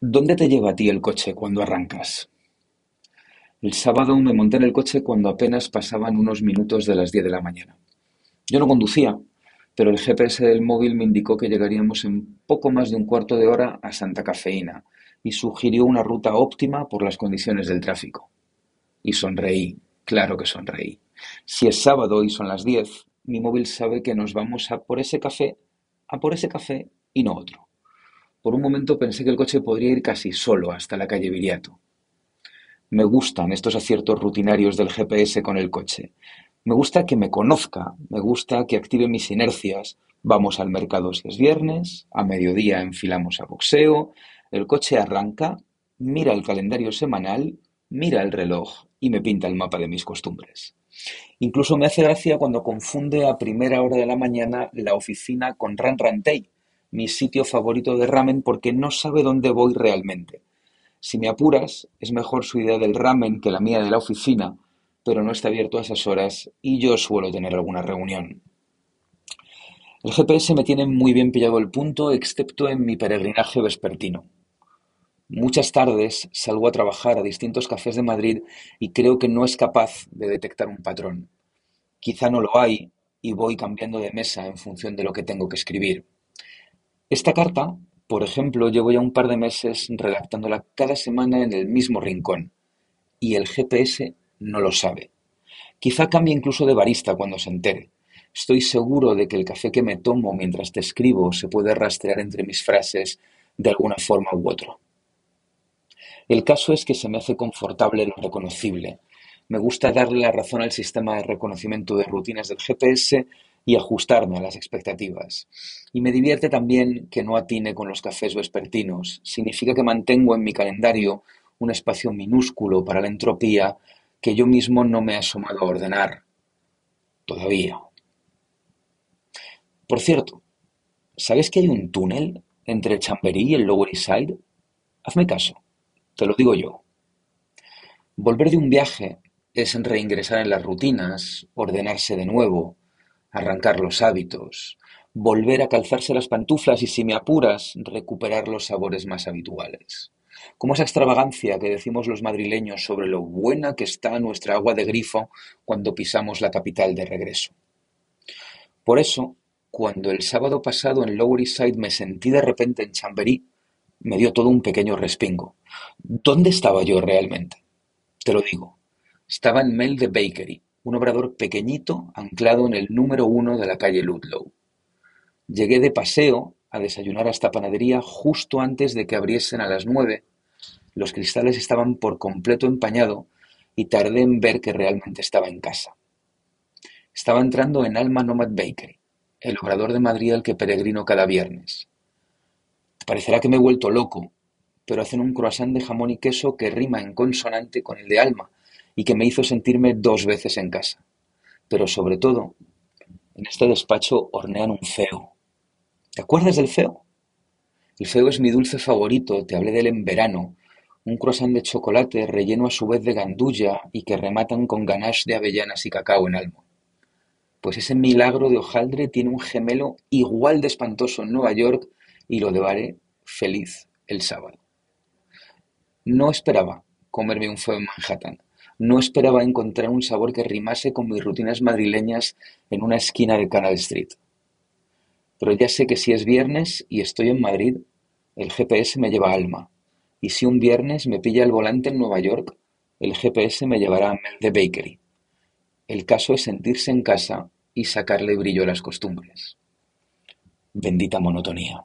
¿Dónde te lleva a ti el coche cuando arrancas? El sábado me monté en el coche cuando apenas pasaban unos minutos de las 10 de la mañana. Yo no conducía, pero el GPS del móvil me indicó que llegaríamos en poco más de un cuarto de hora a Santa Cafeína y sugirió una ruta óptima por las condiciones del tráfico. Y sonreí, claro que sonreí. Si es sábado y son las 10, mi móvil sabe que nos vamos a por ese café, a por ese café y no otro. Por un momento pensé que el coche podría ir casi solo hasta la calle Viriato. Me gustan estos aciertos rutinarios del GPS con el coche. Me gusta que me conozca, me gusta que active mis inercias. Vamos al mercado si es viernes, a mediodía enfilamos a boxeo, el coche arranca, mira el calendario semanal, mira el reloj y me pinta el mapa de mis costumbres. Incluso me hace gracia cuando confunde a primera hora de la mañana la oficina con Ranrantei, mi sitio favorito de ramen porque no sabe dónde voy realmente. Si me apuras, es mejor su idea del ramen que la mía de la oficina, pero no está abierto a esas horas y yo suelo tener alguna reunión. El GPS me tiene muy bien pillado el punto, excepto en mi peregrinaje vespertino. Muchas tardes salgo a trabajar a distintos cafés de Madrid y creo que no es capaz de detectar un patrón. Quizá no lo hay y voy cambiando de mesa en función de lo que tengo que escribir. Esta carta, por ejemplo, llevo ya un par de meses redactándola cada semana en el mismo rincón, y el GPS no lo sabe. Quizá cambie incluso de barista cuando se entere. Estoy seguro de que el café que me tomo mientras te escribo se puede rastrear entre mis frases de alguna forma u otra. El caso es que se me hace confortable lo reconocible. Me gusta darle la razón al sistema de reconocimiento de rutinas del GPS y ajustarme a las expectativas. Y me divierte también que no atine con los cafés vespertinos. Significa que mantengo en mi calendario un espacio minúsculo para la entropía que yo mismo no me he asomado a ordenar. Todavía. Por cierto, ¿sabes que hay un túnel entre Chamberí y el Lower East Side? Hazme caso, te lo digo yo. Volver de un viaje es reingresar en las rutinas, ordenarse de nuevo, arrancar los hábitos, volver a calzarse las pantuflas y, si me apuras, recuperar los sabores más habituales. Como esa extravagancia que decimos los madrileños sobre lo buena que está nuestra agua de grifo cuando pisamos la capital de regreso. Por eso, cuando el sábado pasado en Lower East Side me sentí de repente en Chamberí, me dio todo un pequeño respingo. ¿Dónde estaba yo realmente? Te lo digo. Estaba en Mel de Bakery, un obrador pequeñito anclado en el número uno de la calle Ludlow. Llegué de paseo a desayunar a esta panadería justo antes de que abriesen a las nueve. Los cristales estaban por completo empañado y tardé en ver que realmente estaba en casa. Estaba entrando en Alma Nomad Bakery, el obrador de Madrid al que peregrino cada viernes. parecerá que me he vuelto loco, pero hacen un croissant de jamón y queso que rima en consonante con el de Alma, y que me hizo sentirme dos veces en casa. Pero sobre todo, en este despacho hornean un feo. ¿Te acuerdas del feo? El feo es mi dulce favorito, te hablé de él en verano, un croissant de chocolate relleno a su vez de gandulla y que rematan con ganache de avellanas y cacao en almo. Pues ese milagro de hojaldre tiene un gemelo igual de espantoso en Nueva York y lo devaré feliz el sábado. No esperaba comerme un feo en Manhattan, no esperaba encontrar un sabor que rimase con mis rutinas madrileñas en una esquina de Canal Street. Pero ya sé que si es viernes y estoy en Madrid, el GPS me lleva Alma. Y si un viernes me pilla el volante en Nueva York, el GPS me llevará a Mel de Bakery. El caso es sentirse en casa y sacarle brillo a las costumbres. Bendita monotonía.